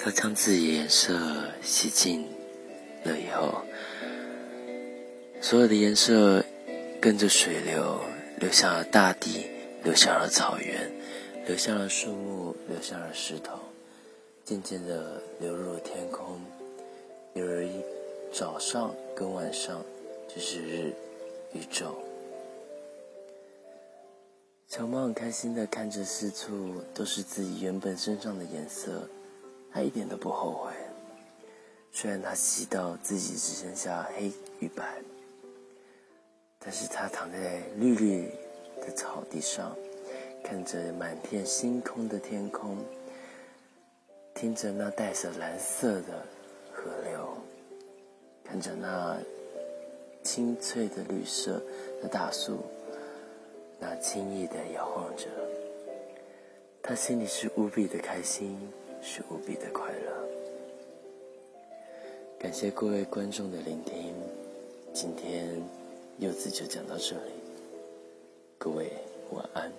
它将自己的颜色洗净了以后，所有的颜色跟着水流流向了大地，流向了草原，流向了树木，流向了石头，渐渐的流入了天空。有而早上跟晚上就是日与昼。小猫很开心的看着四处都是自己原本身上的颜色。他一点都不后悔，虽然他洗到自己只剩下黑与白，但是他躺在绿绿的草地上，看着满片星空的天空，听着那带着蓝色的河流，看着那青翠的绿色的大树，那轻易的摇晃着，他心里是无比的开心。是无比的快乐。感谢各位观众的聆听，今天柚子就讲到这里，各位晚安。